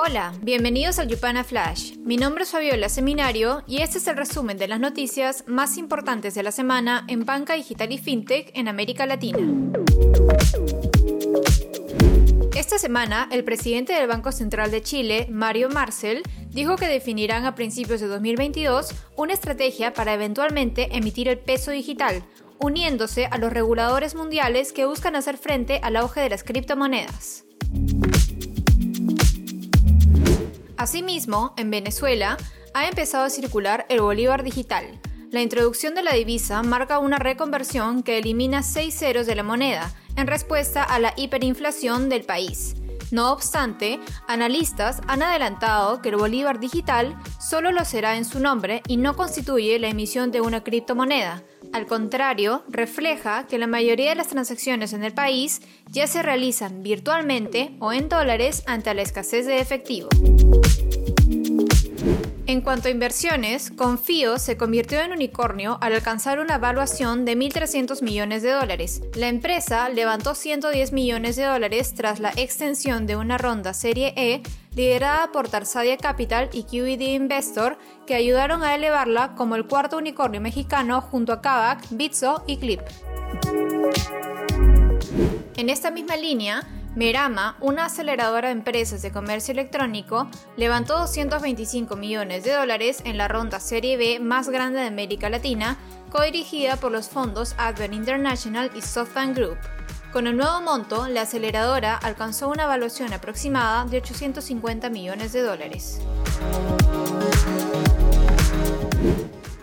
Hola, bienvenidos al Yupana Flash. Mi nombre es Fabiola Seminario y este es el resumen de las noticias más importantes de la semana en banca digital y fintech en América Latina. Esta semana, el presidente del Banco Central de Chile, Mario Marcel, dijo que definirán a principios de 2022 una estrategia para eventualmente emitir el peso digital, uniéndose a los reguladores mundiales que buscan hacer frente al auge de las criptomonedas. Asimismo, en Venezuela ha empezado a circular el bolívar digital. La introducción de la divisa marca una reconversión que elimina seis ceros de la moneda en respuesta a la hiperinflación del país. No obstante, analistas han adelantado que el bolívar digital solo lo será en su nombre y no constituye la emisión de una criptomoneda. Al contrario, refleja que la mayoría de las transacciones en el país ya se realizan virtualmente o en dólares ante la escasez de efectivo. En cuanto a inversiones, Confío se convirtió en unicornio al alcanzar una evaluación de 1.300 millones de dólares. La empresa levantó 110 millones de dólares tras la extensión de una ronda Serie E liderada por Tarsadia Capital y QED Investor, que ayudaron a elevarla como el cuarto unicornio mexicano junto a Kavak, Bitso y Clip. En esta misma línea, Merama, una aceleradora de empresas de comercio electrónico, levantó 225 millones de dólares en la ronda Serie B más grande de América Latina, codirigida por los fondos Advent International y SoftBank Group. Con el nuevo monto, la aceleradora alcanzó una evaluación aproximada de 850 millones de dólares.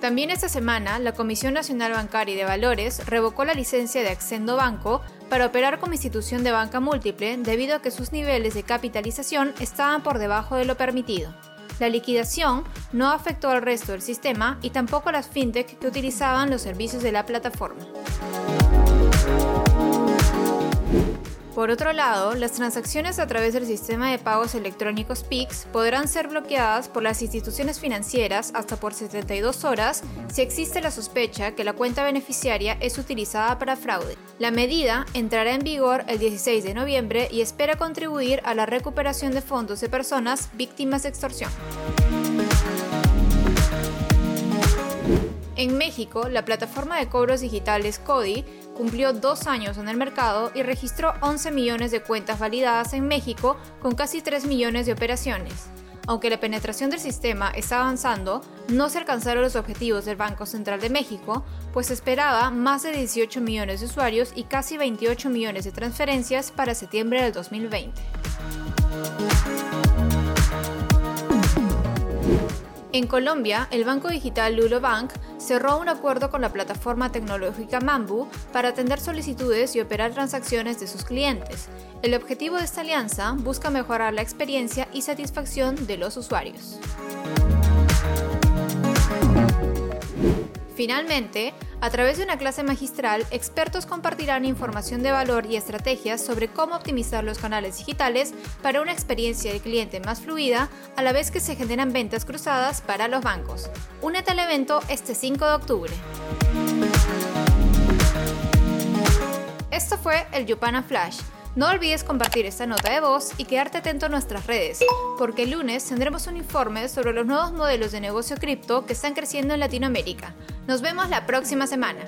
También esta semana, la Comisión Nacional Bancaria y de Valores revocó la licencia de Accendo Banco para operar como institución de banca múltiple debido a que sus niveles de capitalización estaban por debajo de lo permitido. La liquidación no afectó al resto del sistema y tampoco a las fintech que utilizaban los servicios de la plataforma. Por otro lado, las transacciones a través del sistema de pagos electrónicos PIX podrán ser bloqueadas por las instituciones financieras hasta por 72 horas si existe la sospecha que la cuenta beneficiaria es utilizada para fraude. La medida entrará en vigor el 16 de noviembre y espera contribuir a la recuperación de fondos de personas víctimas de extorsión. En México, la plataforma de cobros digitales CODI cumplió dos años en el mercado y registró 11 millones de cuentas validadas en México con casi 3 millones de operaciones. Aunque la penetración del sistema está avanzando, no se alcanzaron los objetivos del Banco Central de México, pues esperaba más de 18 millones de usuarios y casi 28 millones de transferencias para septiembre del 2020. En Colombia, el banco digital Lulo Bank cerró un acuerdo con la plataforma tecnológica Mambu para atender solicitudes y operar transacciones de sus clientes. El objetivo de esta alianza busca mejorar la experiencia y satisfacción de los usuarios. Finalmente, a través de una clase magistral, expertos compartirán información de valor y estrategias sobre cómo optimizar los canales digitales para una experiencia de cliente más fluida, a la vez que se generan ventas cruzadas para los bancos. Únete al evento este 5 de octubre. Esto fue el Yupana Flash no olvides compartir esta nota de voz y quedarte atento a nuestras redes, porque el lunes tendremos un informe sobre los nuevos modelos de negocio cripto que están creciendo en Latinoamérica. Nos vemos la próxima semana.